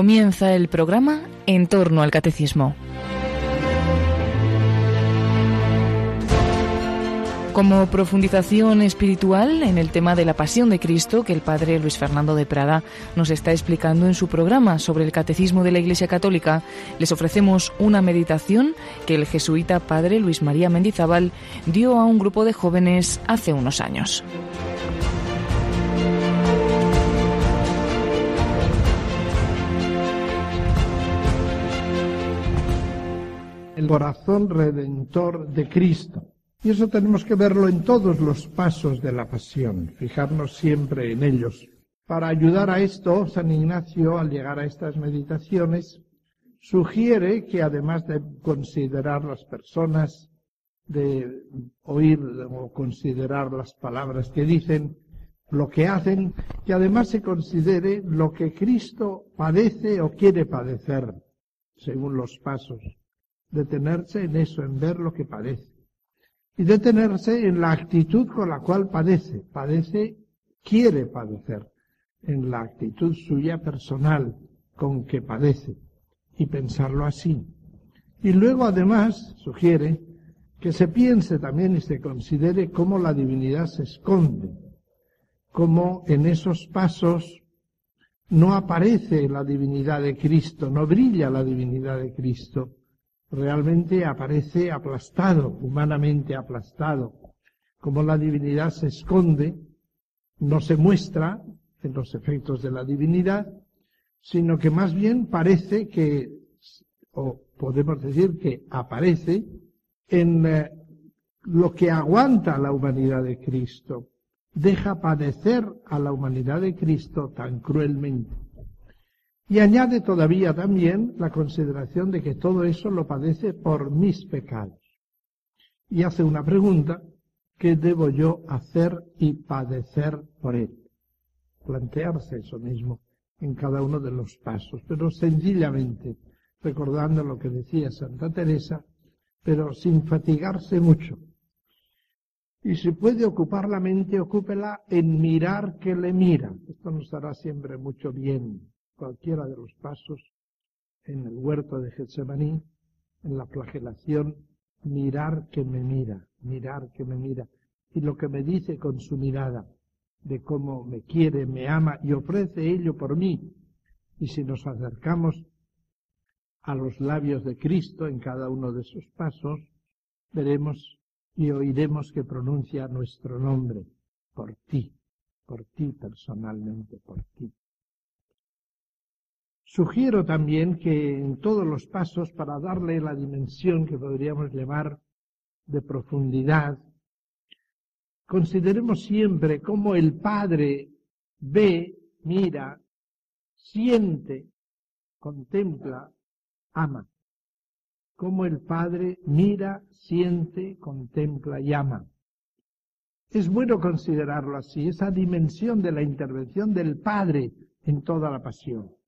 Comienza el programa En torno al Catecismo. Como profundización espiritual en el tema de la pasión de Cristo que el padre Luis Fernando de Prada nos está explicando en su programa sobre el catecismo de la Iglesia Católica, les ofrecemos una meditación que el jesuita padre Luis María Mendizábal dio a un grupo de jóvenes hace unos años. Corazón redentor de Cristo. Y eso tenemos que verlo en todos los pasos de la pasión, fijarnos siempre en ellos. Para ayudar a esto, San Ignacio, al llegar a estas meditaciones, sugiere que además de considerar las personas, de oír o considerar las palabras que dicen, lo que hacen, que además se considere lo que Cristo padece o quiere padecer, según los pasos detenerse en eso, en ver lo que padece. Y detenerse en la actitud con la cual padece. Padece, quiere padecer, en la actitud suya personal con que padece. Y pensarlo así. Y luego además sugiere que se piense también y se considere cómo la divinidad se esconde, cómo en esos pasos no aparece la divinidad de Cristo, no brilla la divinidad de Cristo, realmente aparece aplastado, humanamente aplastado, como la divinidad se esconde, no se muestra en los efectos de la divinidad, sino que más bien parece que, o podemos decir que aparece en eh, lo que aguanta la humanidad de Cristo, deja padecer a la humanidad de Cristo tan cruelmente. Y añade todavía también la consideración de que todo eso lo padece por mis pecados. Y hace una pregunta, ¿qué debo yo hacer y padecer por él? Plantearse eso mismo en cada uno de los pasos, pero sencillamente, recordando lo que decía Santa Teresa, pero sin fatigarse mucho. Y si puede ocupar la mente, ocúpela en mirar que le mira. Esto nos hará siempre mucho bien cualquiera de los pasos en el huerto de Getsemaní, en la flagelación, mirar que me mira, mirar que me mira, y lo que me dice con su mirada, de cómo me quiere, me ama y ofrece ello por mí. Y si nos acercamos a los labios de Cristo en cada uno de esos pasos, veremos y oiremos que pronuncia nuestro nombre, por ti, por ti personalmente, por ti. Sugiero también que en todos los pasos, para darle la dimensión que podríamos llamar de profundidad, consideremos siempre cómo el Padre ve, mira, siente, contempla, ama. Cómo el Padre mira, siente, contempla y ama. Es bueno considerarlo así, esa dimensión de la intervención del Padre en toda la pasión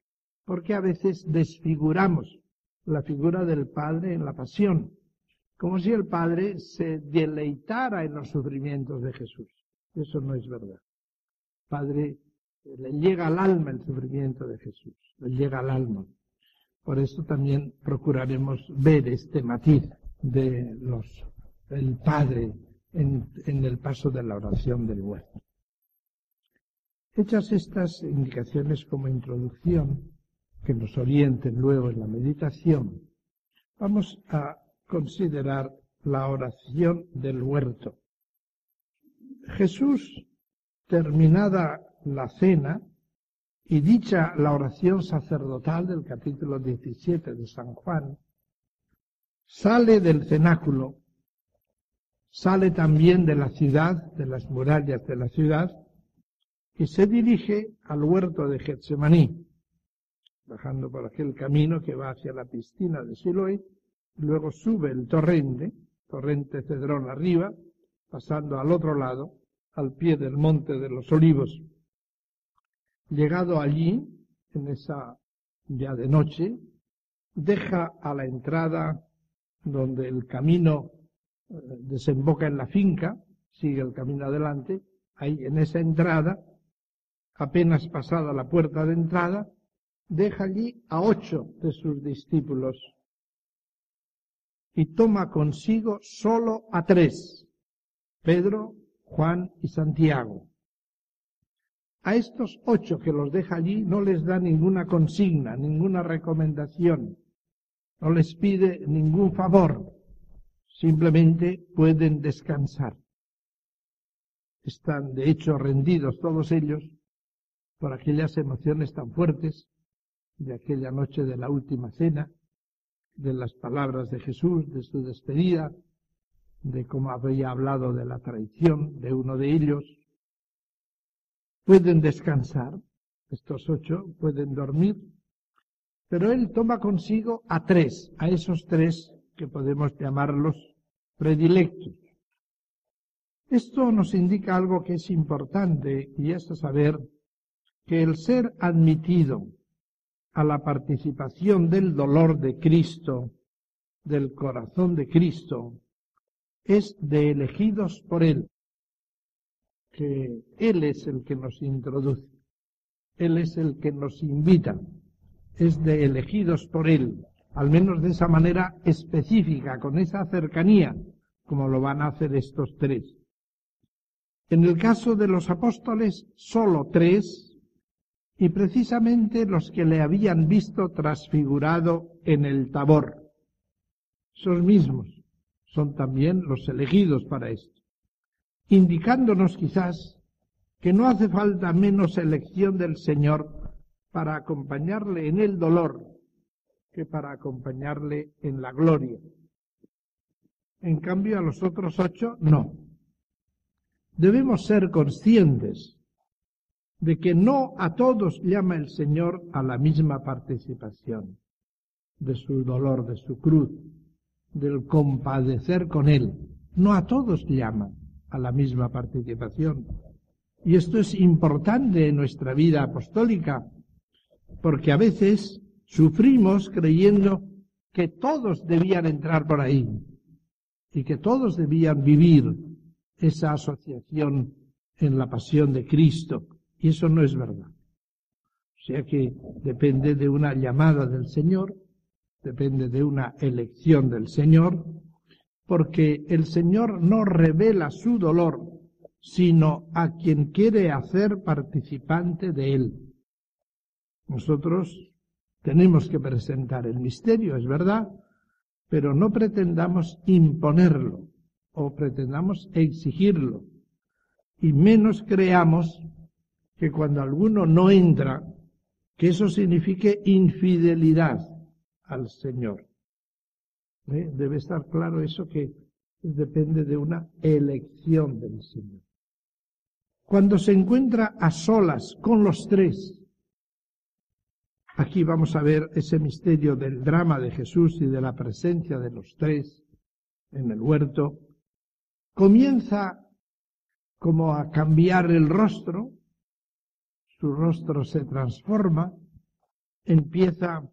porque a veces desfiguramos la figura del Padre en la pasión, como si el Padre se deleitara en los sufrimientos de Jesús. Eso no es verdad. Padre le llega al alma el sufrimiento de Jesús, le llega al alma. Por eso también procuraremos ver este matiz de los, del Padre en, en el paso de la oración del huerto. Hechas estas indicaciones como introducción, que nos orienten luego en la meditación, vamos a considerar la oración del huerto. Jesús, terminada la cena y dicha la oración sacerdotal del capítulo 17 de San Juan, sale del cenáculo, sale también de la ciudad, de las murallas de la ciudad, y se dirige al huerto de Getsemaní bajando por aquel camino que va hacia la piscina de Siloé, luego sube el torrente, torrente Cedrón arriba, pasando al otro lado, al pie del monte de los olivos. Llegado allí, en esa ya de noche, deja a la entrada donde el camino eh, desemboca en la finca, sigue el camino adelante, ahí en esa entrada, apenas pasada la puerta de entrada, deja allí a ocho de sus discípulos y toma consigo solo a tres, Pedro, Juan y Santiago. A estos ocho que los deja allí no les da ninguna consigna, ninguna recomendación, no les pide ningún favor, simplemente pueden descansar. Están de hecho rendidos todos ellos por aquellas emociones tan fuertes de aquella noche de la última cena, de las palabras de Jesús, de su despedida, de cómo había hablado de la traición de uno de ellos. Pueden descansar, estos ocho pueden dormir, pero él toma consigo a tres, a esos tres que podemos llamarlos predilectos. Esto nos indica algo que es importante y es saber que el ser admitido a la participación del dolor de Cristo, del corazón de Cristo, es de elegidos por Él, que Él es el que nos introduce, Él es el que nos invita, es de elegidos por Él, al menos de esa manera específica, con esa cercanía, como lo van a hacer estos tres. En el caso de los apóstoles, solo tres y precisamente los que le habían visto transfigurado en el tabor. Esos mismos son también los elegidos para esto, indicándonos quizás que no hace falta menos elección del Señor para acompañarle en el dolor que para acompañarle en la gloria. En cambio, a los otros ocho, no. Debemos ser conscientes de que no a todos llama el Señor a la misma participación de su dolor, de su cruz, del compadecer con Él. No a todos llama a la misma participación. Y esto es importante en nuestra vida apostólica, porque a veces sufrimos creyendo que todos debían entrar por ahí y que todos debían vivir esa asociación en la pasión de Cristo y eso no es verdad. O sea que depende de una llamada del Señor, depende de una elección del Señor, porque el Señor no revela su dolor, sino a quien quiere hacer participante de él. Nosotros tenemos que presentar el misterio, es verdad, pero no pretendamos imponerlo o pretendamos exigirlo, y menos creamos que cuando alguno no entra, que eso signifique infidelidad al Señor. ¿Eh? Debe estar claro eso que depende de una elección del Señor. Cuando se encuentra a solas con los tres, aquí vamos a ver ese misterio del drama de Jesús y de la presencia de los tres en el huerto, comienza como a cambiar el rostro, su rostro se transforma, empieza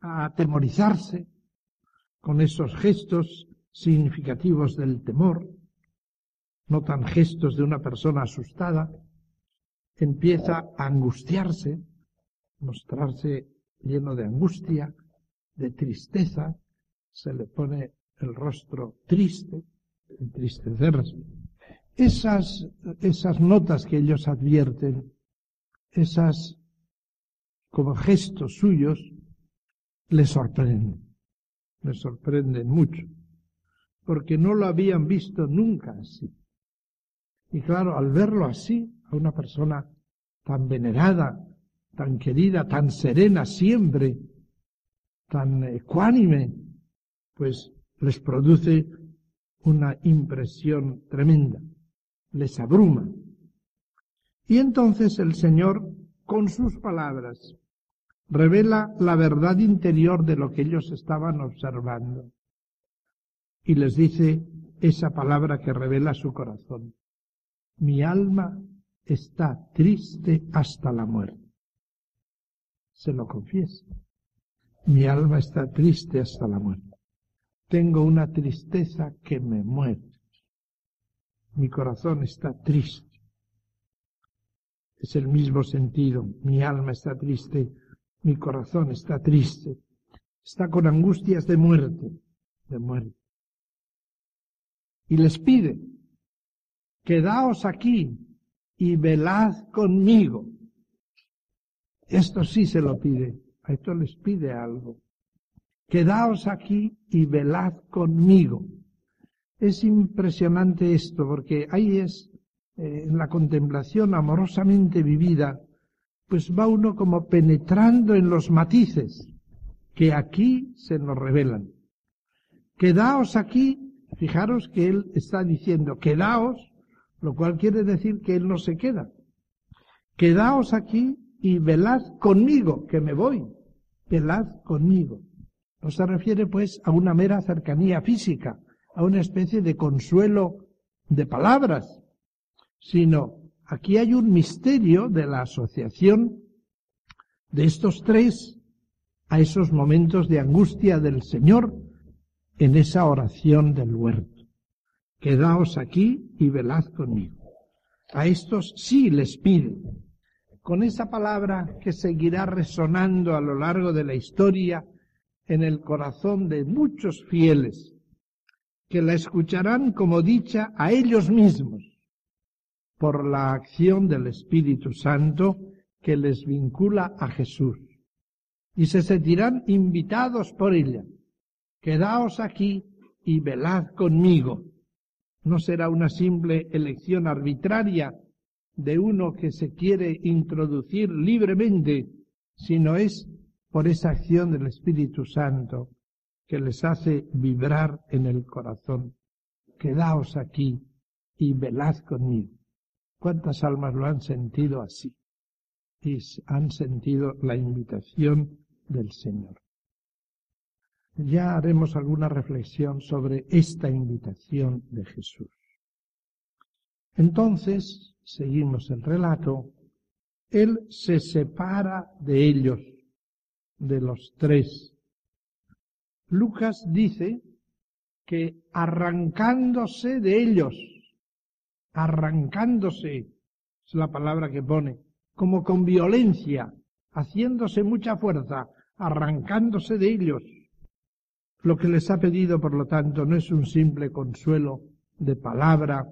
a atemorizarse con esos gestos significativos del temor, no tan gestos de una persona asustada, empieza a angustiarse, mostrarse lleno de angustia, de tristeza, se le pone el rostro triste, entristecerse. Esas, esas notas que ellos advierten esas como gestos suyos le sorprenden, le sorprenden mucho, porque no lo habían visto nunca así. Y claro, al verlo así, a una persona tan venerada, tan querida, tan serena siempre, tan ecuánime, pues les produce una impresión tremenda, les abruma. Y entonces el Señor, con sus palabras, revela la verdad interior de lo que ellos estaban observando. Y les dice esa palabra que revela su corazón. Mi alma está triste hasta la muerte. Se lo confiesa. Mi alma está triste hasta la muerte. Tengo una tristeza que me muere. Mi corazón está triste es el mismo sentido. Mi alma está triste mi corazón está triste, está con angustias de muerte, de muerte. Y les pide, quedaos aquí y velad conmigo. Esto sí se lo pide, a esto les pide algo. Quedaos aquí y velad conmigo. Es impresionante esto, porque ahí es eh, en la contemplación amorosamente vivida, pues va uno como penetrando en los matices que aquí se nos revelan. Quedaos aquí, fijaros que él está diciendo, quedaos, lo cual quiere decir que él no se queda. Quedaos aquí y velad conmigo, que me voy. Velad conmigo. No se refiere pues a una mera cercanía física, a una especie de consuelo de palabras, sino aquí hay un misterio de la asociación de estos tres a esos momentos de angustia del Señor en esa oración del huerto. Quedaos aquí y velad conmigo. A estos sí les pide, con esa palabra que seguirá resonando a lo largo de la historia en el corazón de muchos fieles, que la escucharán como dicha a ellos mismos por la acción del Espíritu Santo que les vincula a Jesús. Y se sentirán invitados por ella. Quedaos aquí y velad conmigo. No será una simple elección arbitraria de uno que se quiere introducir libremente, sino es por esa acción del Espíritu Santo que les hace vibrar en el corazón. Quedaos aquí y velad conmigo. ¿Cuántas almas lo han sentido así? Y han sentido la invitación del Señor. Ya haremos alguna reflexión sobre esta invitación de Jesús. Entonces, seguimos el relato, Él se separa de ellos, de los tres. Lucas dice que arrancándose de ellos, arrancándose, es la palabra que pone, como con violencia, haciéndose mucha fuerza, arrancándose de ellos. Lo que les ha pedido, por lo tanto, no es un simple consuelo de palabra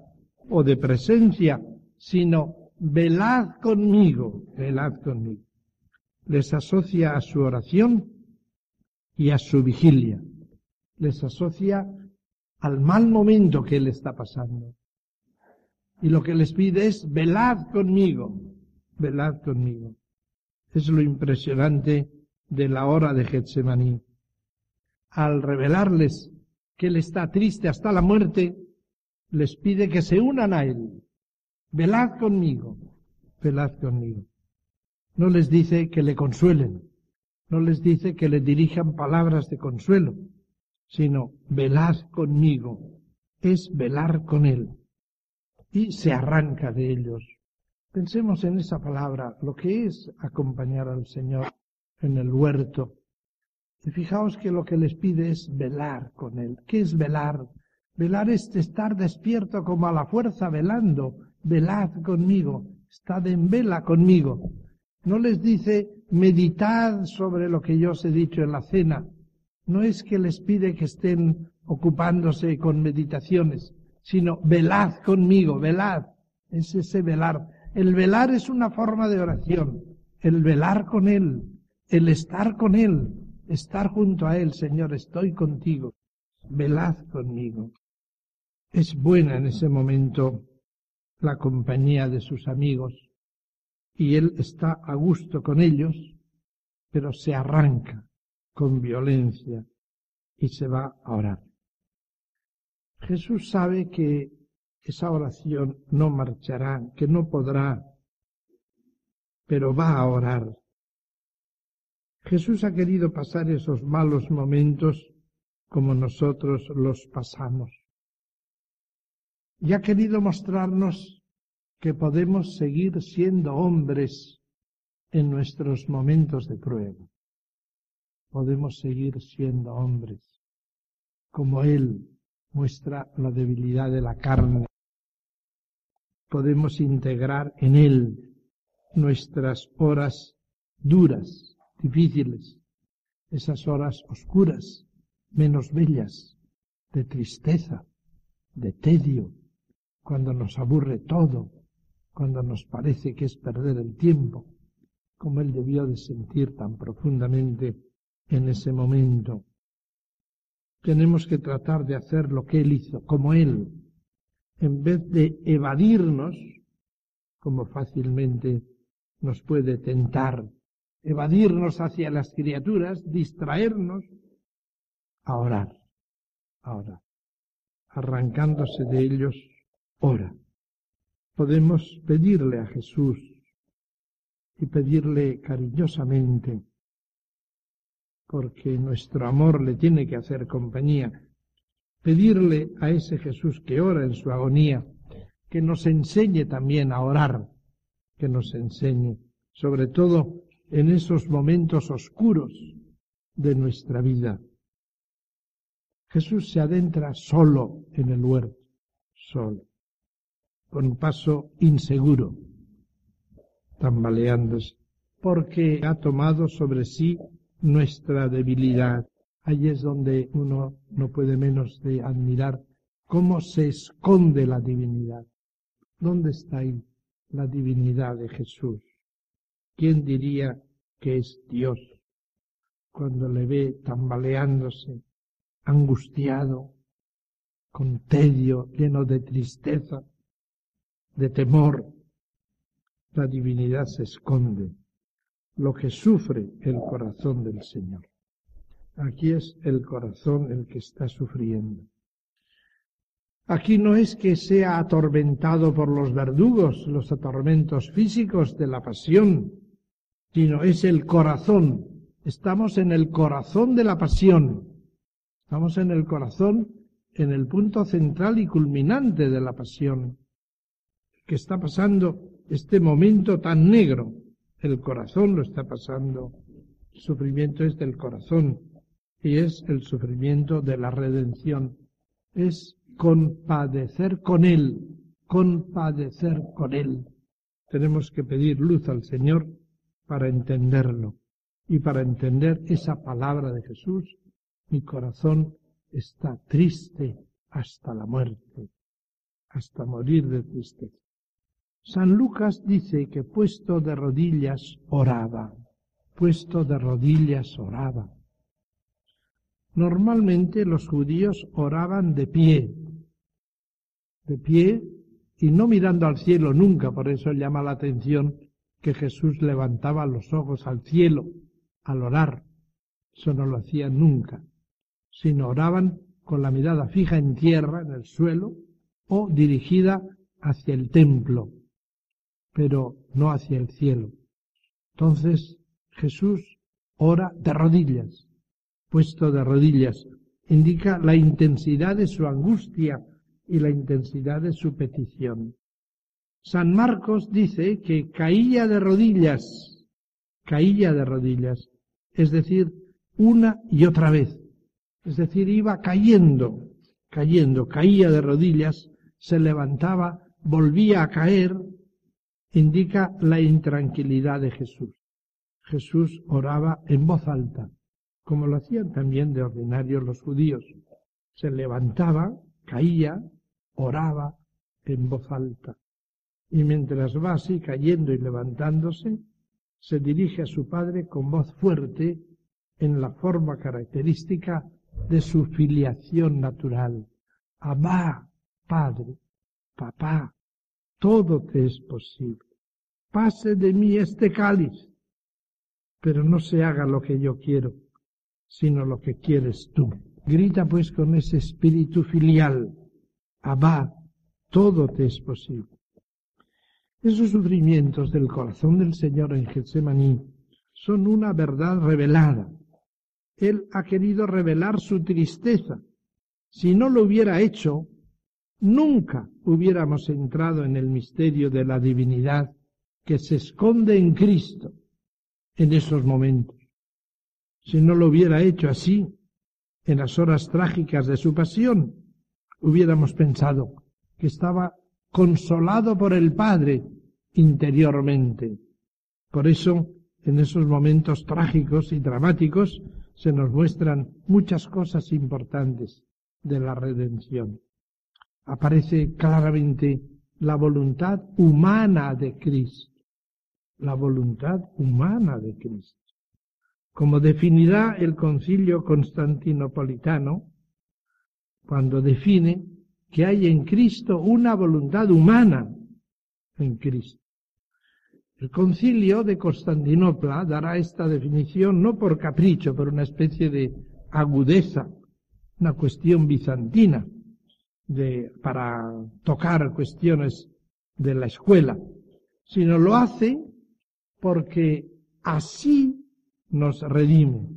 o de presencia, sino velad conmigo, velad conmigo. Les asocia a su oración y a su vigilia. Les asocia al mal momento que él está pasando. Y lo que les pide es, velad conmigo, velad conmigo. Es lo impresionante de la hora de Getsemaní. Al revelarles que él está triste hasta la muerte, les pide que se unan a él. Velad conmigo, velad conmigo. No les dice que le consuelen, no les dice que le dirijan palabras de consuelo, sino velad conmigo, es velar con él y se arranca de ellos. Pensemos en esa palabra, lo que es acompañar al Señor en el huerto. Y fijaos que lo que les pide es velar con Él. ¿Qué es velar? Velar es estar despierto como a la fuerza velando. Velad conmigo, estad en vela conmigo. No les dice meditad sobre lo que yo os he dicho en la cena. No es que les pide que estén ocupándose con meditaciones, sino velad conmigo, velad. Es ese velar. El velar es una forma de oración. El velar con Él, el estar con Él, estar junto a Él, Señor, estoy contigo. Velad conmigo. Es buena en ese momento la compañía de sus amigos y Él está a gusto con ellos, pero se arranca con violencia y se va a orar. Jesús sabe que esa oración no marchará, que no podrá, pero va a orar. Jesús ha querido pasar esos malos momentos como nosotros los pasamos. Y ha querido mostrarnos que podemos seguir siendo hombres en nuestros momentos de prueba. Podemos seguir siendo hombres como Él muestra la debilidad de la carne. Podemos integrar en él nuestras horas duras, difíciles, esas horas oscuras, menos bellas, de tristeza, de tedio, cuando nos aburre todo, cuando nos parece que es perder el tiempo, como él debió de sentir tan profundamente en ese momento. Tenemos que tratar de hacer lo que él hizo, como él, en vez de evadirnos, como fácilmente nos puede tentar, evadirnos hacia las criaturas, distraernos, a orar, a arrancándose de ellos, ora. Podemos pedirle a Jesús y pedirle cariñosamente, porque nuestro amor le tiene que hacer compañía, pedirle a ese Jesús que ora en su agonía, que nos enseñe también a orar, que nos enseñe, sobre todo en esos momentos oscuros de nuestra vida. Jesús se adentra solo en el huerto, solo, con paso inseguro, tambaleándose, porque ha tomado sobre sí nuestra debilidad. Ahí es donde uno no puede menos de admirar cómo se esconde la divinidad. ¿Dónde está ahí la divinidad de Jesús? ¿Quién diría que es Dios cuando le ve tambaleándose, angustiado, con tedio, lleno de tristeza, de temor? La divinidad se esconde, lo que sufre el corazón del Señor. Aquí es el corazón el que está sufriendo. Aquí no es que sea atormentado por los verdugos, los atormentos físicos de la pasión, sino es el corazón. Estamos en el corazón de la pasión. Estamos en el corazón, en el punto central y culminante de la pasión, que está pasando este momento tan negro. El corazón lo está pasando. El sufrimiento es del corazón y es el sufrimiento de la redención. Es compadecer con Él, compadecer con Él. Tenemos que pedir luz al Señor para entenderlo. Y para entender esa palabra de Jesús, mi corazón está triste hasta la muerte, hasta morir de tristeza. San Lucas dice que puesto de rodillas oraba, puesto de rodillas oraba. Normalmente los judíos oraban de pie, de pie y no mirando al cielo nunca, por eso llama la atención que Jesús levantaba los ojos al cielo al orar. Eso no lo hacía nunca, sino oraban con la mirada fija en tierra, en el suelo, o dirigida hacia el templo, pero no hacia el cielo. Entonces Jesús ora de rodillas, puesto de rodillas, indica la intensidad de su angustia y la intensidad de su petición. San Marcos dice que caía de rodillas, caía de rodillas, es decir, una y otra vez, es decir, iba cayendo, cayendo, caía de rodillas, se levantaba, volvía a caer, indica la intranquilidad de Jesús. Jesús oraba en voz alta, como lo hacían también de ordinario los judíos. Se levantaba, caía, oraba en voz alta. Y mientras va así cayendo y levantándose, se dirige a su padre con voz fuerte en la forma característica de su filiación natural. Abba, padre, papá, todo te es posible. Pase de mí este cáliz, pero no se haga lo que yo quiero, sino lo que quieres tú. Grita pues con ese espíritu filial. Abba, todo te es posible. Esos sufrimientos del corazón del Señor en Getsemaní son una verdad revelada. Él ha querido revelar su tristeza. Si no lo hubiera hecho, nunca hubiéramos entrado en el misterio de la divinidad que se esconde en Cristo en esos momentos. Si no lo hubiera hecho así, en las horas trágicas de su pasión, hubiéramos pensado que estaba consolado por el Padre interiormente. Por eso en esos momentos trágicos y dramáticos se nos muestran muchas cosas importantes de la redención. Aparece claramente la voluntad humana de Cristo. La voluntad humana de Cristo. Como definirá el concilio constantinopolitano, cuando define que hay en Cristo una voluntad humana en Cristo. El concilio de Constantinopla dará esta definición no por capricho, por una especie de agudeza, una cuestión bizantina de, para tocar cuestiones de la escuela, sino lo hace porque así nos redime,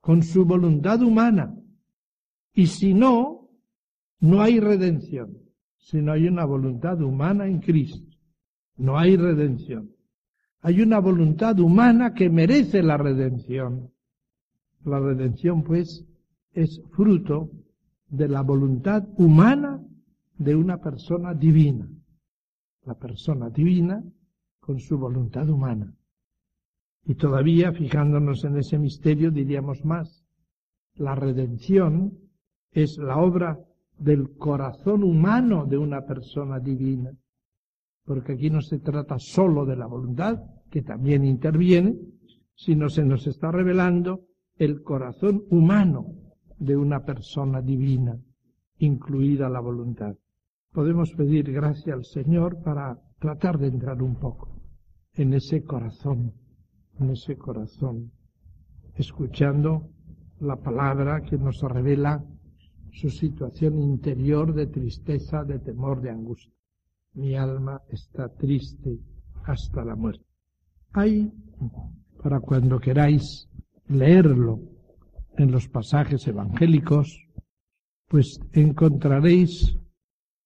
con su voluntad humana. Y si no, no hay redención, si no hay una voluntad humana en Cristo. No hay redención. Hay una voluntad humana que merece la redención. La redención, pues, es fruto de la voluntad humana de una persona divina. La persona divina con su voluntad humana. Y todavía, fijándonos en ese misterio, diríamos más. La redención es la obra del corazón humano de una persona divina porque aquí no se trata sólo de la voluntad, que también interviene, sino se nos está revelando el corazón humano de una persona divina, incluida la voluntad. Podemos pedir gracia al Señor para tratar de entrar un poco en ese corazón, en ese corazón, escuchando la palabra que nos revela su situación interior de tristeza, de temor, de angustia mi alma está triste hasta la muerte. Hay, para cuando queráis leerlo en los pasajes evangélicos, pues encontraréis,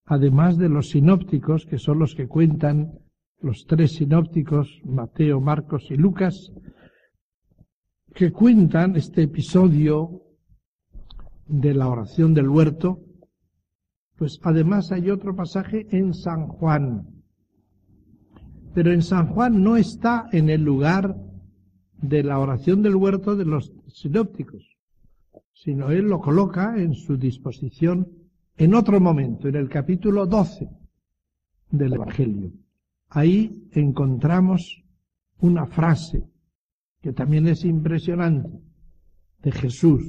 además de los sinópticos, que son los que cuentan los tres sinópticos, Mateo, Marcos y Lucas, que cuentan este episodio de la oración del huerto, pues además hay otro pasaje en San Juan. Pero en San Juan no está en el lugar de la oración del huerto de los sinópticos, sino él lo coloca en su disposición en otro momento, en el capítulo 12 del Evangelio. Ahí encontramos una frase que también es impresionante de Jesús.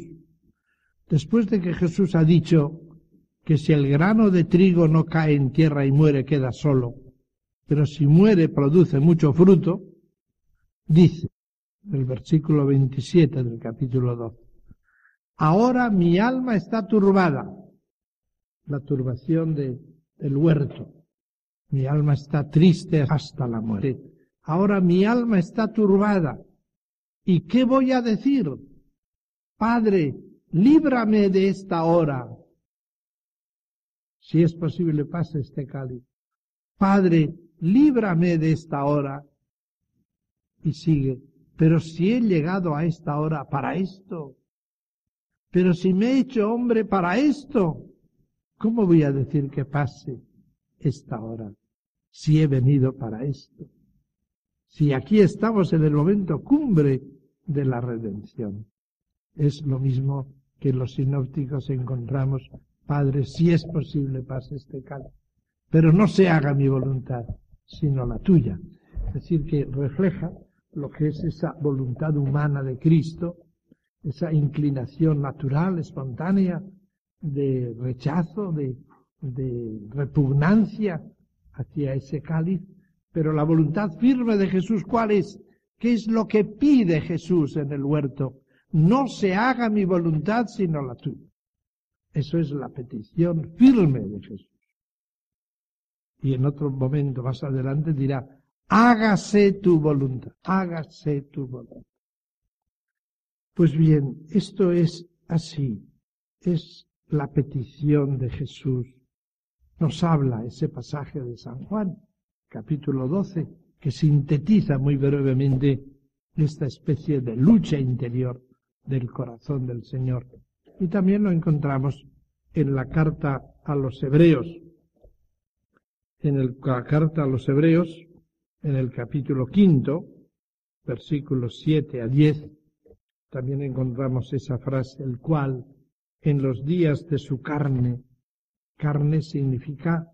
Después de que Jesús ha dicho, que si el grano de trigo no cae en tierra y muere queda solo, pero si muere produce mucho fruto, dice el versículo 27 del capítulo 2, ahora mi alma está turbada, la turbación de, del huerto, mi alma está triste hasta la muerte, ahora mi alma está turbada, ¿y qué voy a decir? Padre, líbrame de esta hora, si es posible, pase este cáliz. Padre, líbrame de esta hora. Y sigue, pero si he llegado a esta hora para esto, pero si me he hecho hombre para esto, ¿cómo voy a decir que pase esta hora si he venido para esto? Si aquí estamos en el momento cumbre de la redención. Es lo mismo que los sinópticos encontramos Padre, si es posible, pase este cáliz. Pero no se haga mi voluntad, sino la tuya. Es decir, que refleja lo que es esa voluntad humana de Cristo, esa inclinación natural, espontánea, de rechazo, de, repugnancia hacia ese cáliz, pero la voluntad firme de Jesús, ¿cuál es? ¿Qué es lo que pide Jesús en el huerto? No se haga mi voluntad sino la tuya. Eso es la petición firme de Jesús. Y en otro momento más adelante dirá, hágase tu voluntad, hágase tu voluntad. Pues bien, esto es así, es la petición de Jesús. Nos habla ese pasaje de San Juan, capítulo 12, que sintetiza muy brevemente esta especie de lucha interior del corazón del Señor y también lo encontramos en la carta a los hebreos. En la carta a los hebreos, en el capítulo quinto, versículos 7 a 10, también encontramos esa frase, el cual en los días de su carne, carne significa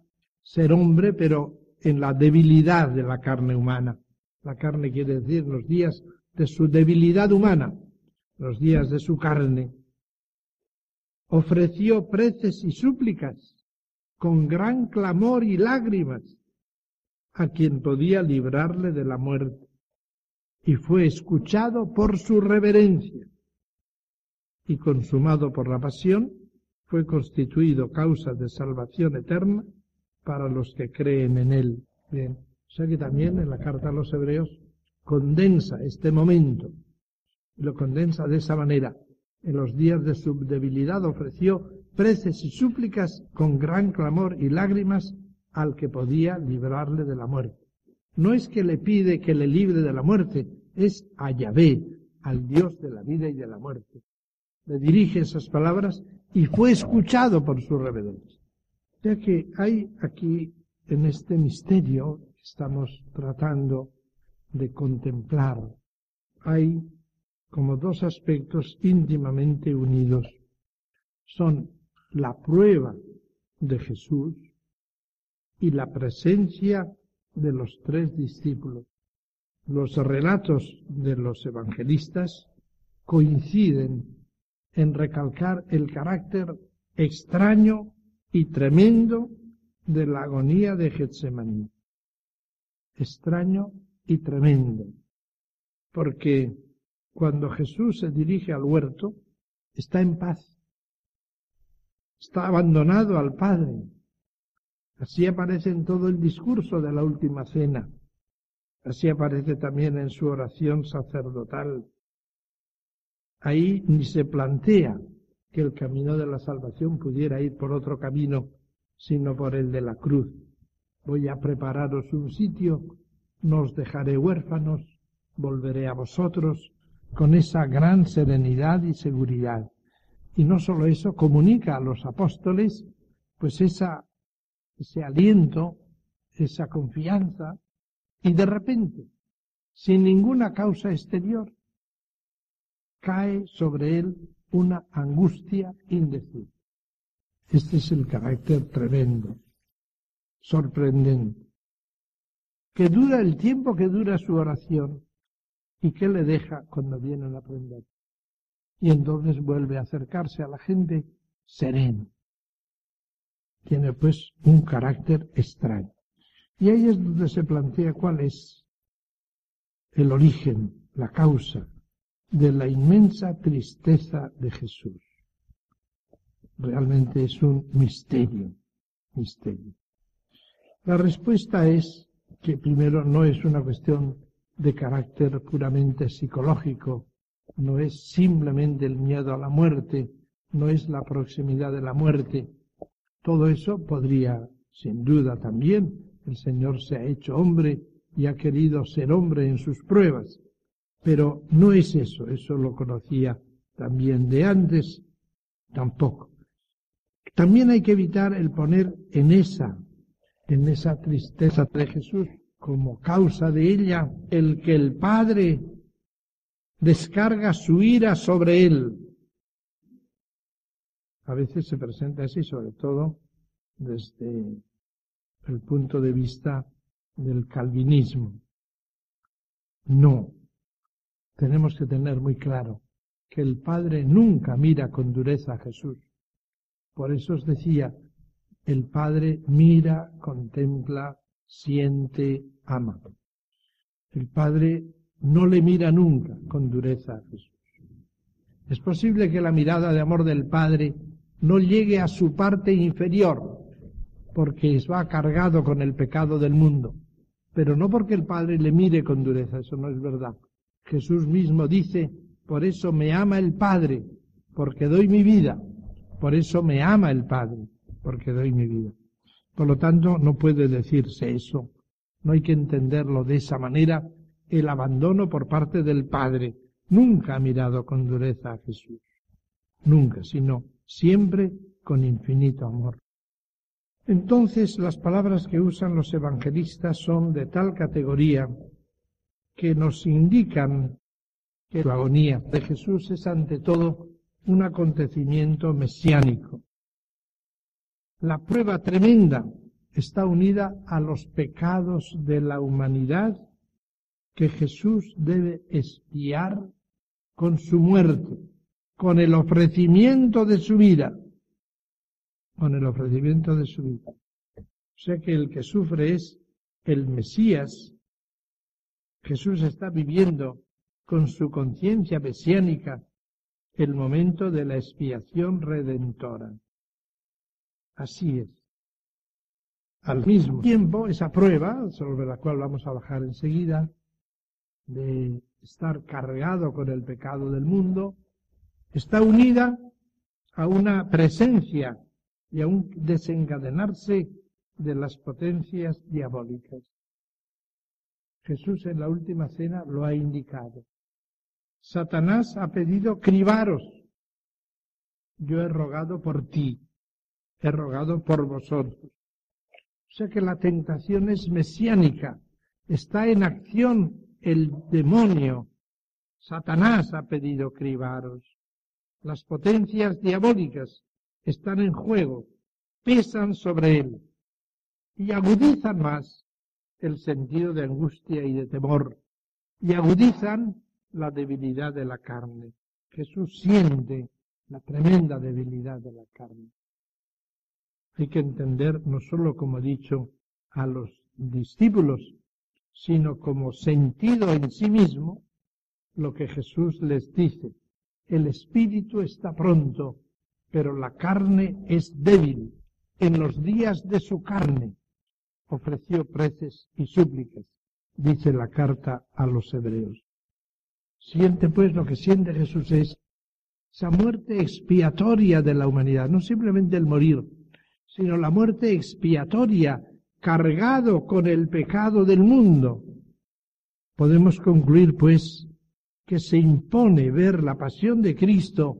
ser hombre, pero en la debilidad de la carne humana. La carne quiere decir los días de su debilidad humana, los días de su carne. Ofreció preces y súplicas con gran clamor y lágrimas a quien podía librarle de la muerte, y fue escuchado por su reverencia, y consumado por la pasión, fue constituido causa de salvación eterna para los que creen en él. Bien, o sea que también en la carta a los hebreos condensa este momento, lo condensa de esa manera. En los días de su debilidad ofreció preces y súplicas con gran clamor y lágrimas al que podía librarle de la muerte. No es que le pide que le libre de la muerte, es a Yahvé, al Dios de la vida y de la muerte. Le dirige esas palabras y fue escuchado por su reverencia. Ya que hay aquí en este misterio que estamos tratando de contemplar, hay como dos aspectos íntimamente unidos. Son la prueba de Jesús y la presencia de los tres discípulos. Los relatos de los evangelistas coinciden en recalcar el carácter extraño y tremendo de la agonía de Getsemaní. Extraño y tremendo, porque cuando Jesús se dirige al huerto, está en paz, está abandonado al Padre. Así aparece en todo el discurso de la última cena. Así aparece también en su oración sacerdotal. Ahí ni se plantea que el camino de la salvación pudiera ir por otro camino, sino por el de la cruz. Voy a prepararos un sitio, no os dejaré huérfanos, volveré a vosotros, con esa gran serenidad y seguridad. Y no solo eso, comunica a los apóstoles pues esa, ese aliento, esa confianza, y de repente, sin ninguna causa exterior, cae sobre él una angustia indecible. Este es el carácter tremendo, sorprendente, que dura el tiempo que dura su oración y que le deja cuando vienen a aprender y entonces vuelve a acercarse a la gente sereno. Tiene pues un carácter extraño. Y ahí es donde se plantea cuál es el origen, la causa de la inmensa tristeza de Jesús. Realmente es un misterio, misterio. La respuesta es que primero no es una cuestión de carácter puramente psicológico, no es simplemente el miedo a la muerte, no es la proximidad de la muerte. Todo eso podría, sin duda también, el Señor se ha hecho hombre y ha querido ser hombre en sus pruebas. Pero no es eso, eso lo conocía también de antes, tampoco. También hay que evitar el poner en esa, en esa tristeza de Jesús, como causa de ella, el que el Padre descarga su ira sobre él. A veces se presenta así, sobre todo desde el punto de vista del calvinismo. No. Tenemos que tener muy claro que el Padre nunca mira con dureza a Jesús. Por eso os decía, el Padre mira, contempla, siente, ama. El Padre no le mira nunca con dureza a Jesús. Es posible que la mirada de amor del Padre no llegue a su parte inferior, porque va cargado con el pecado del mundo, pero no porque el Padre le mire con dureza, eso no es verdad. Jesús mismo dice, por eso me ama el Padre, porque doy mi vida, por eso me ama el Padre, porque doy mi vida. Por lo tanto, no puede decirse eso, no hay que entenderlo de esa manera, el abandono por parte del Padre. Nunca ha mirado con dureza a Jesús. Nunca, sino siempre con infinito amor. Entonces las palabras que usan los evangelistas son de tal categoría que nos indican que la agonía de Jesús es ante todo un acontecimiento mesiánico. La prueba tremenda está unida a los pecados de la humanidad que Jesús debe espiar con su muerte, con el ofrecimiento de su vida, con el ofrecimiento de su vida. O sea que el que sufre es el Mesías. Jesús está viviendo con su conciencia mesiánica el momento de la expiación redentora. Así es. Al mismo tiempo, esa prueba, sobre la cual vamos a bajar enseguida, de estar cargado con el pecado del mundo, está unida a una presencia y a un desencadenarse de las potencias diabólicas. Jesús en la última cena lo ha indicado. Satanás ha pedido cribaros. Yo he rogado por ti, he rogado por vosotros. O sea que la tentación es mesiánica, está en acción el demonio. Satanás ha pedido cribaros. Las potencias diabólicas están en juego, pesan sobre él y agudizan más el sentido de angustia y de temor y agudizan la debilidad de la carne. Jesús siente la tremenda debilidad de la carne. Hay que entender no solo, como dicho, a los discípulos, sino como sentido en sí mismo lo que Jesús les dice. El espíritu está pronto, pero la carne es débil. En los días de su carne ofreció preces y súplicas, dice la carta a los hebreos. Siente pues lo que siente Jesús es esa muerte expiatoria de la humanidad, no simplemente el morir, sino la muerte expiatoria cargado con el pecado del mundo. Podemos concluir, pues, que se impone ver la pasión de Cristo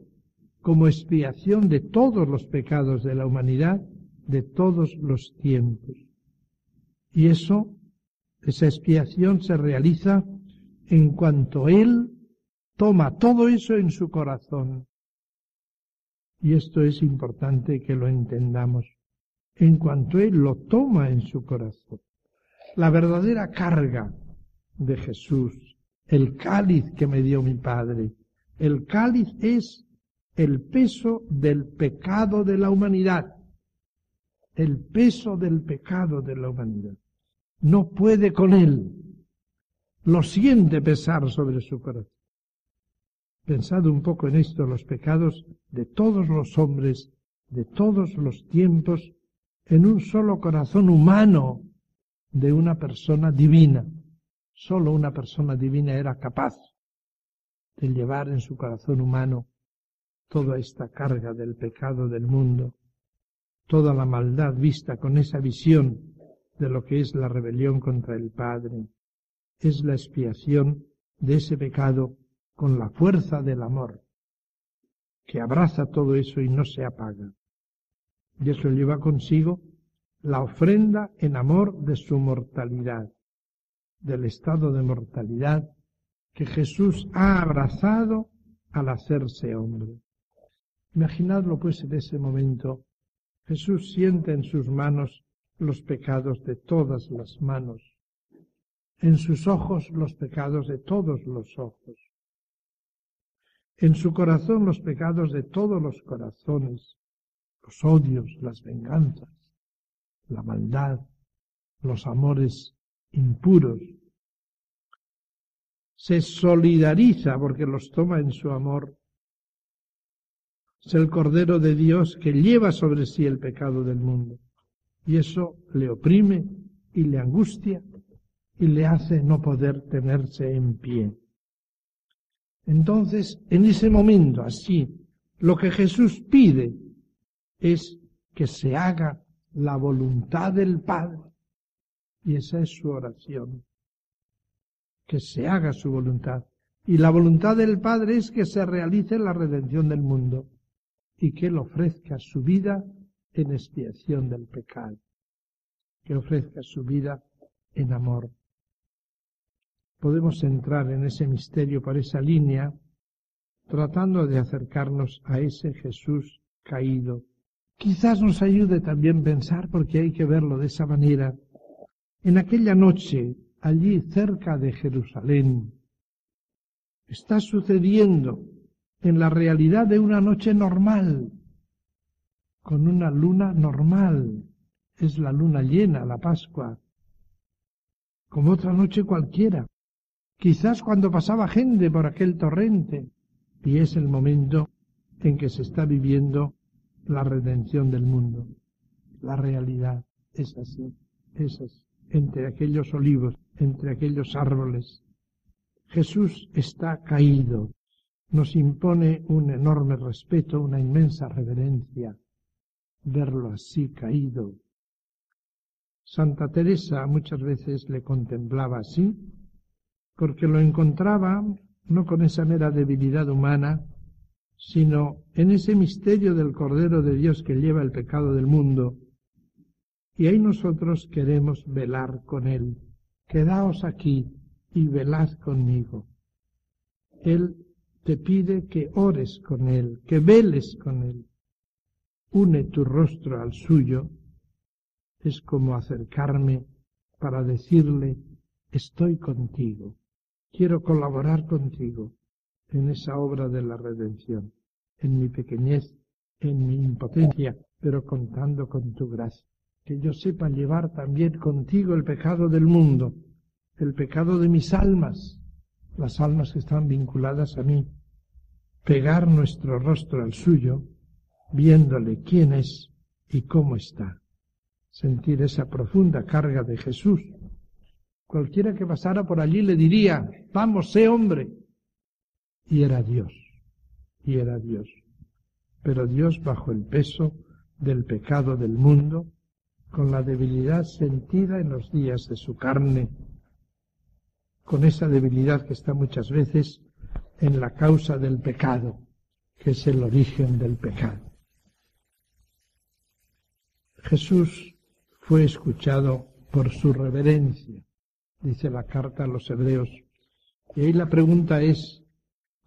como expiación de todos los pecados de la humanidad de todos los tiempos. Y eso, esa expiación se realiza en cuanto Él toma todo eso en su corazón. Y esto es importante que lo entendamos en cuanto Él lo toma en su corazón. La verdadera carga de Jesús, el cáliz que me dio mi Padre, el cáliz es el peso del pecado de la humanidad, el peso del pecado de la humanidad. No puede con él, lo siente pesar sobre su corazón. Pensad un poco en esto, los pecados de todos los hombres, de todos los tiempos, en un solo corazón humano de una persona divina. Solo una persona divina era capaz de llevar en su corazón humano toda esta carga del pecado del mundo, toda la maldad vista con esa visión de lo que es la rebelión contra el Padre. Es la expiación de ese pecado con la fuerza del amor, que abraza todo eso y no se apaga. Y eso lleva consigo la ofrenda en amor de su mortalidad, del estado de mortalidad que Jesús ha abrazado al hacerse hombre. Imaginadlo pues en ese momento. Jesús siente en sus manos los pecados de todas las manos, en sus ojos los pecados de todos los ojos, en su corazón los pecados de todos los corazones, los odios, las venganzas, la maldad, los amores impuros. Se solidariza porque los toma en su amor. Es el Cordero de Dios que lleva sobre sí el pecado del mundo. Y eso le oprime y le angustia y le hace no poder tenerse en pie. Entonces, en ese momento así, lo que Jesús pide es que se haga la voluntad del Padre. Y esa es su oración. Que se haga su voluntad. Y la voluntad del Padre es que se realice la redención del mundo y que Él ofrezca su vida en expiación del pecado. Que ofrezca su vida en amor. podemos entrar en ese misterio por esa línea, tratando de acercarnos a ese Jesús caído. Quizás nos ayude también pensar, porque hay que verlo de esa manera, en aquella noche, allí cerca de Jerusalén, está sucediendo en la realidad de una noche normal, con una luna normal, es la luna llena, la Pascua, como otra noche cualquiera. Quizás cuando pasaba gente por aquel torrente, y es el momento en que se está viviendo la redención del mundo. La realidad es así, es así, entre aquellos olivos, entre aquellos árboles. Jesús está caído, nos impone un enorme respeto, una inmensa reverencia, verlo así caído, Santa Teresa muchas veces le contemplaba así, porque lo encontraba no con esa mera debilidad humana, sino en ese misterio del Cordero de Dios que lleva el pecado del mundo. Y ahí nosotros queremos velar con Él. Quedaos aquí y velad conmigo. Él te pide que ores con Él, que veles con Él. Une tu rostro al suyo es como acercarme para decirle, estoy contigo, quiero colaborar contigo en esa obra de la redención, en mi pequeñez, en mi impotencia, pero contando con tu gracia. Que yo sepa llevar también contigo el pecado del mundo, el pecado de mis almas, las almas que están vinculadas a mí, pegar nuestro rostro al suyo, viéndole quién es y cómo está sentir esa profunda carga de Jesús. Cualquiera que pasara por allí le diría, vamos, sé hombre. Y era Dios, y era Dios. Pero Dios bajo el peso del pecado del mundo, con la debilidad sentida en los días de su carne, con esa debilidad que está muchas veces en la causa del pecado, que es el origen del pecado. Jesús fue escuchado por su reverencia, dice la carta a los hebreos. Y ahí la pregunta es,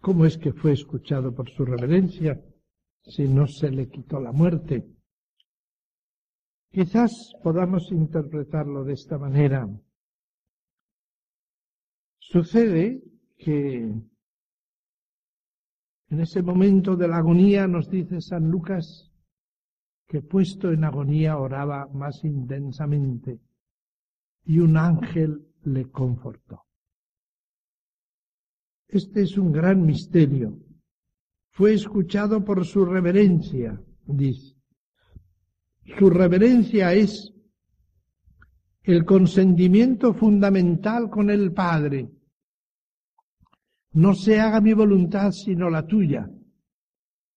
¿cómo es que fue escuchado por su reverencia si no se le quitó la muerte? Quizás podamos interpretarlo de esta manera. Sucede que en ese momento de la agonía nos dice San Lucas que puesto en agonía oraba más intensamente y un ángel le confortó. Este es un gran misterio. Fue escuchado por su reverencia, dice. Su reverencia es el consentimiento fundamental con el Padre. No se haga mi voluntad sino la tuya.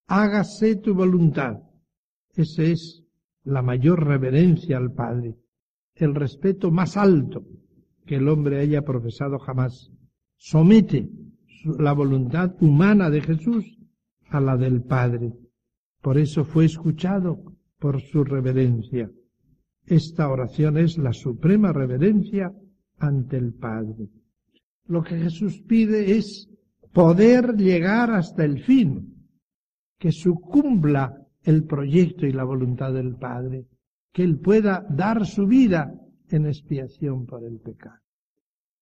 Hágase tu voluntad. Esa es la mayor reverencia al Padre, el respeto más alto que el hombre haya profesado jamás. Somete la voluntad humana de Jesús a la del Padre. Por eso fue escuchado por su reverencia. Esta oración es la suprema reverencia ante el Padre. Lo que Jesús pide es poder llegar hasta el fin, que sucumbla el proyecto y la voluntad del Padre, que Él pueda dar su vida en expiación por el pecado,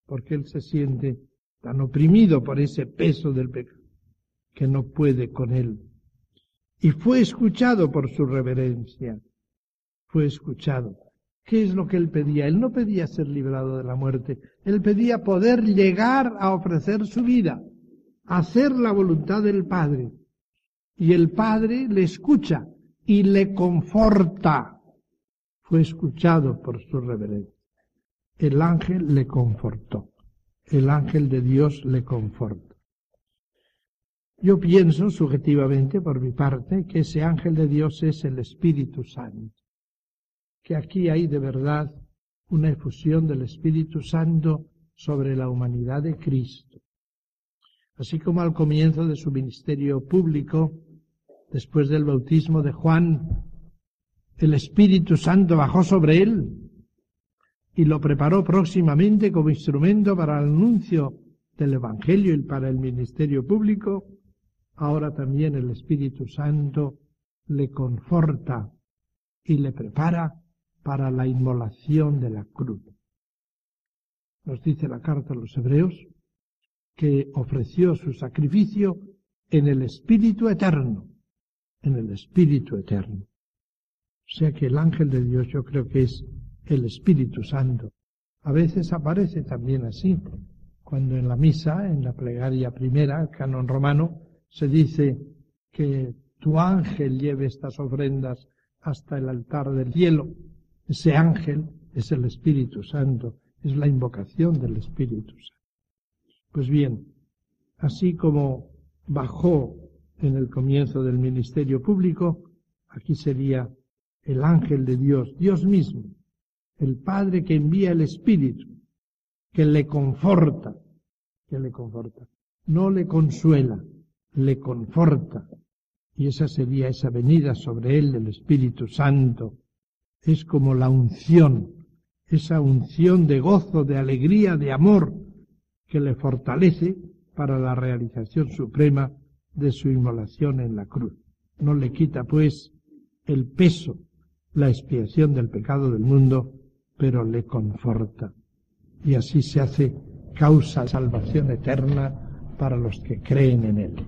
porque Él se siente tan oprimido por ese peso del pecado que no puede con Él. Y fue escuchado por su reverencia, fue escuchado. ¿Qué es lo que Él pedía? Él no pedía ser librado de la muerte, Él pedía poder llegar a ofrecer su vida, hacer la voluntad del Padre y el Padre le escucha y le conforta. Fue escuchado por su reverencia. El ángel le confortó. El ángel de Dios le conforta. Yo pienso subjetivamente, por mi parte, que ese ángel de Dios es el Espíritu Santo. Que aquí hay de verdad una efusión del Espíritu Santo sobre la humanidad de Cristo así como al comienzo de su ministerio público, después del bautismo de Juan, el Espíritu Santo bajó sobre él y lo preparó próximamente como instrumento para el anuncio del Evangelio y para el ministerio público, ahora también el Espíritu Santo le conforta y le prepara para la inmolación de la cruz. Nos dice la carta a los hebreos que ofreció su sacrificio en el Espíritu Eterno, en el Espíritu Eterno. O sea que el ángel de Dios yo creo que es el Espíritu Santo. A veces aparece también así, cuando en la misa, en la plegaria primera, el canon romano, se dice que tu ángel lleve estas ofrendas hasta el altar del cielo. Ese ángel es el Espíritu Santo, es la invocación del Espíritu Santo. Pues bien, así como bajó en el comienzo del ministerio público, aquí sería el ángel de Dios, Dios mismo, el Padre que envía el Espíritu, que le conforta, que le conforta, no le consuela, le conforta. Y esa sería esa venida sobre él del Espíritu Santo. Es como la unción, esa unción de gozo, de alegría, de amor, que le fortalece para la realización suprema de su inmolación en la cruz. No le quita, pues, el peso, la expiación del pecado del mundo, pero le conforta. Y así se hace causa salvación eterna para los que creen en Él.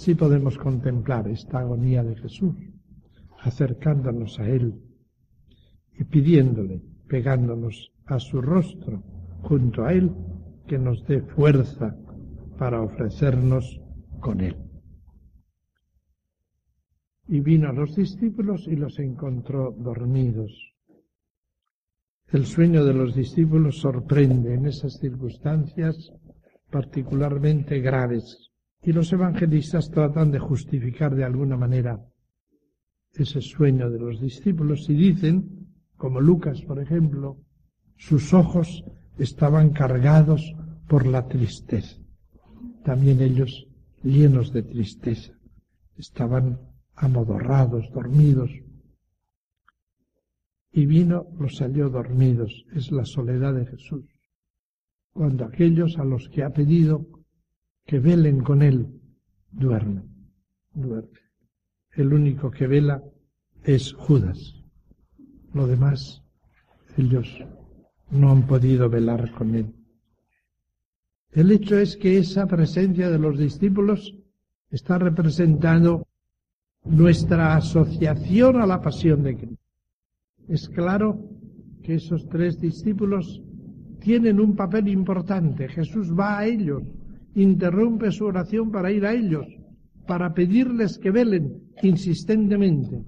Así podemos contemplar esta agonía de Jesús, acercándonos a Él y pidiéndole, pegándonos a su rostro junto a Él, que nos dé fuerza para ofrecernos con Él. Y vino a los discípulos y los encontró dormidos. El sueño de los discípulos sorprende en esas circunstancias particularmente graves y los evangelistas tratan de justificar de alguna manera ese sueño de los discípulos y dicen, como Lucas por ejemplo, sus ojos estaban cargados por la tristeza. También ellos llenos de tristeza, estaban amodorrados, dormidos, y vino los halló dormidos. Es la soledad de Jesús. Cuando aquellos a los que ha pedido que velen con él duermen, duermen. El único que vela es Judas. Lo demás, ellos no han podido velar con él. El hecho es que esa presencia de los discípulos está representando nuestra asociación a la pasión de Cristo. Es claro que esos tres discípulos tienen un papel importante. Jesús va a ellos, interrumpe su oración para ir a ellos, para pedirles que velen insistentemente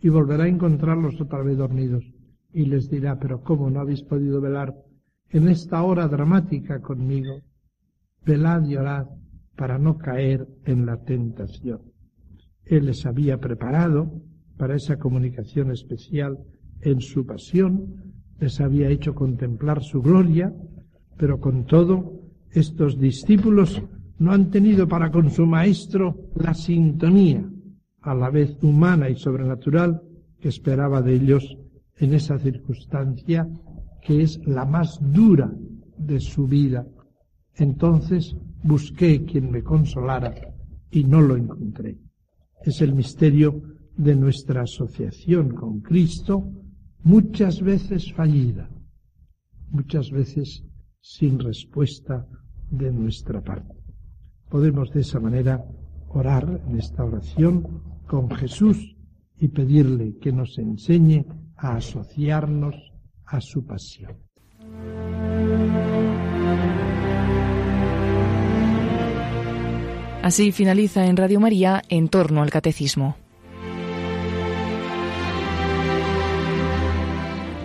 y volverá a encontrarlos otra vez dormidos y les dirá, pero ¿cómo no habéis podido velar en esta hora dramática conmigo? Velad y orad para no caer en la tentación. Él les había preparado para esa comunicación especial en su pasión, les había hecho contemplar su gloria, pero con todo, estos discípulos no han tenido para con su maestro la sintonía, a la vez humana y sobrenatural, que esperaba de ellos en esa circunstancia que es la más dura de su vida. Entonces busqué quien me consolara y no lo encontré. Es el misterio de nuestra asociación con Cristo, muchas veces fallida, muchas veces sin respuesta de nuestra parte. Podemos de esa manera orar en esta oración con Jesús y pedirle que nos enseñe a asociarnos a su pasión. Así finaliza en Radio María en torno al catecismo.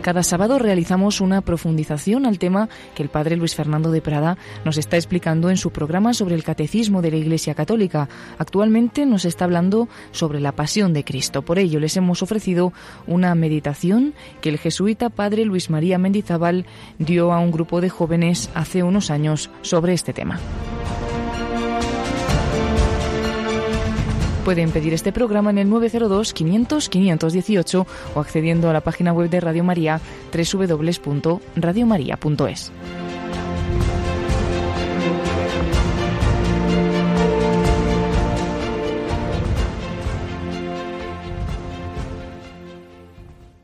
Cada sábado realizamos una profundización al tema que el padre Luis Fernando de Prada nos está explicando en su programa sobre el catecismo de la Iglesia Católica. Actualmente nos está hablando sobre la pasión de Cristo. Por ello les hemos ofrecido una meditación que el jesuita padre Luis María Mendizábal dio a un grupo de jóvenes hace unos años sobre este tema. Pueden pedir este programa en el 902 500 518 o accediendo a la página web de Radio María www.radiomaria.es.